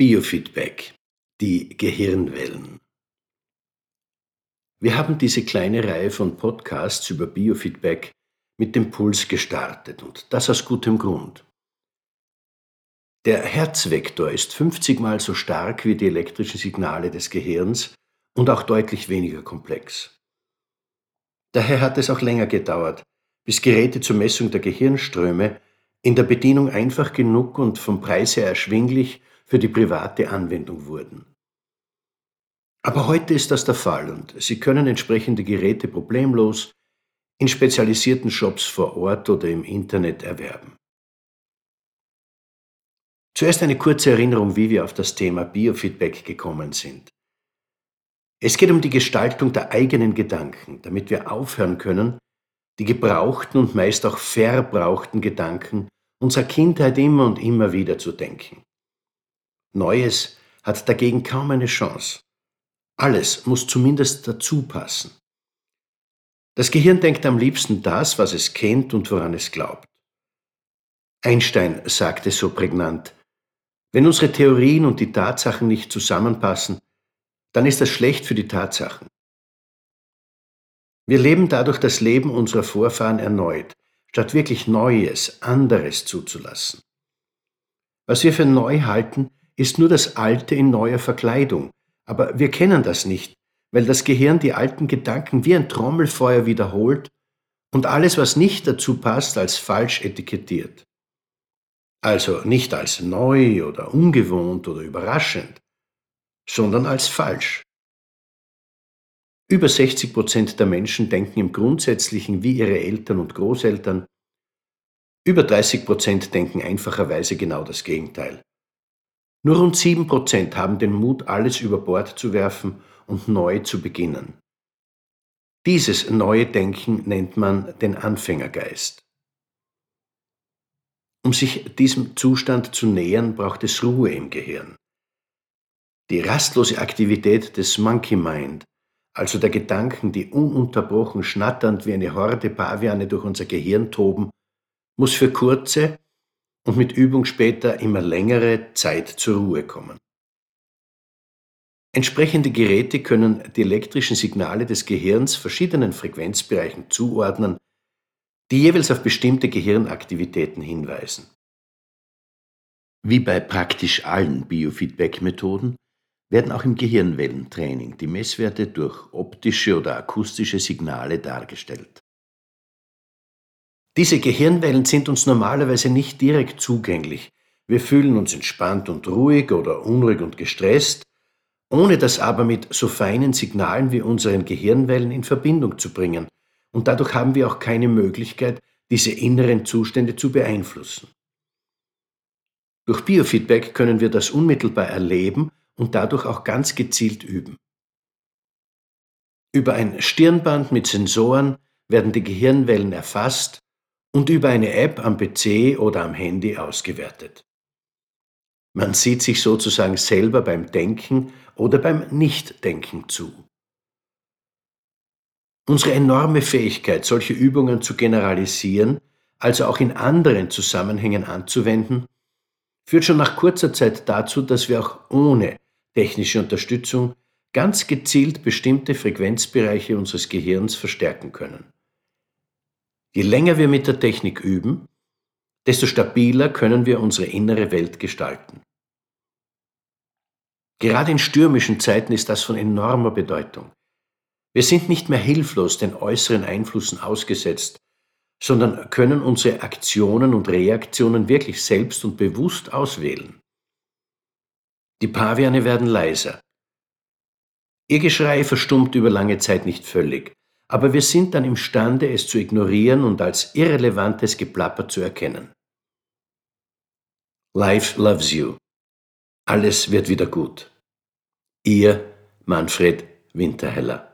Biofeedback, die Gehirnwellen. Wir haben diese kleine Reihe von Podcasts über Biofeedback mit dem Puls gestartet und das aus gutem Grund. Der Herzvektor ist 50 mal so stark wie die elektrischen Signale des Gehirns und auch deutlich weniger komplex. Daher hat es auch länger gedauert, bis Geräte zur Messung der Gehirnströme in der Bedienung einfach genug und vom Preis her erschwinglich für die private Anwendung wurden. Aber heute ist das der Fall und Sie können entsprechende Geräte problemlos in spezialisierten Shops vor Ort oder im Internet erwerben. Zuerst eine kurze Erinnerung, wie wir auf das Thema Biofeedback gekommen sind. Es geht um die Gestaltung der eigenen Gedanken, damit wir aufhören können, die gebrauchten und meist auch verbrauchten Gedanken unserer Kindheit immer und immer wieder zu denken. Neues hat dagegen kaum eine Chance. Alles muss zumindest dazu passen. Das Gehirn denkt am liebsten das, was es kennt und woran es glaubt. Einstein sagte so prägnant, wenn unsere Theorien und die Tatsachen nicht zusammenpassen, dann ist das schlecht für die Tatsachen. Wir leben dadurch das Leben unserer Vorfahren erneut, statt wirklich Neues, anderes zuzulassen. Was wir für neu halten, ist nur das Alte in neuer Verkleidung, aber wir kennen das nicht, weil das Gehirn die alten Gedanken wie ein Trommelfeuer wiederholt und alles, was nicht dazu passt, als falsch etikettiert. Also nicht als neu oder ungewohnt oder überraschend, sondern als falsch. Über 60 Prozent der Menschen denken im Grundsätzlichen wie ihre Eltern und Großeltern. Über 30 Prozent denken einfacherweise genau das Gegenteil. Nur rund 7% haben den Mut, alles über Bord zu werfen und neu zu beginnen. Dieses neue Denken nennt man den Anfängergeist. Um sich diesem Zustand zu nähern, braucht es Ruhe im Gehirn. Die rastlose Aktivität des Monkey Mind, also der Gedanken, die ununterbrochen schnatternd wie eine Horde Paviane durch unser Gehirn toben, muss für kurze, und mit Übung später immer längere Zeit zur Ruhe kommen. Entsprechende Geräte können die elektrischen Signale des Gehirns verschiedenen Frequenzbereichen zuordnen, die jeweils auf bestimmte Gehirnaktivitäten hinweisen. Wie bei praktisch allen Biofeedback-Methoden werden auch im Gehirnwellentraining die Messwerte durch optische oder akustische Signale dargestellt. Diese Gehirnwellen sind uns normalerweise nicht direkt zugänglich. Wir fühlen uns entspannt und ruhig oder unruhig und gestresst, ohne das aber mit so feinen Signalen wie unseren Gehirnwellen in Verbindung zu bringen. Und dadurch haben wir auch keine Möglichkeit, diese inneren Zustände zu beeinflussen. Durch Biofeedback können wir das unmittelbar erleben und dadurch auch ganz gezielt üben. Über ein Stirnband mit Sensoren werden die Gehirnwellen erfasst und über eine App am PC oder am Handy ausgewertet. Man sieht sich sozusagen selber beim Denken oder beim Nichtdenken zu. Unsere enorme Fähigkeit, solche Übungen zu generalisieren, also auch in anderen Zusammenhängen anzuwenden, führt schon nach kurzer Zeit dazu, dass wir auch ohne technische Unterstützung ganz gezielt bestimmte Frequenzbereiche unseres Gehirns verstärken können. Je länger wir mit der Technik üben, desto stabiler können wir unsere innere Welt gestalten. Gerade in stürmischen Zeiten ist das von enormer Bedeutung. Wir sind nicht mehr hilflos den äußeren Einflüssen ausgesetzt, sondern können unsere Aktionen und Reaktionen wirklich selbst und bewusst auswählen. Die Paviane werden leiser. Ihr Geschrei verstummt über lange Zeit nicht völlig, aber wir sind dann imstande, es zu ignorieren und als irrelevantes Geplapper zu erkennen. Life loves you. Alles wird wieder gut. Ihr Manfred Winterheller.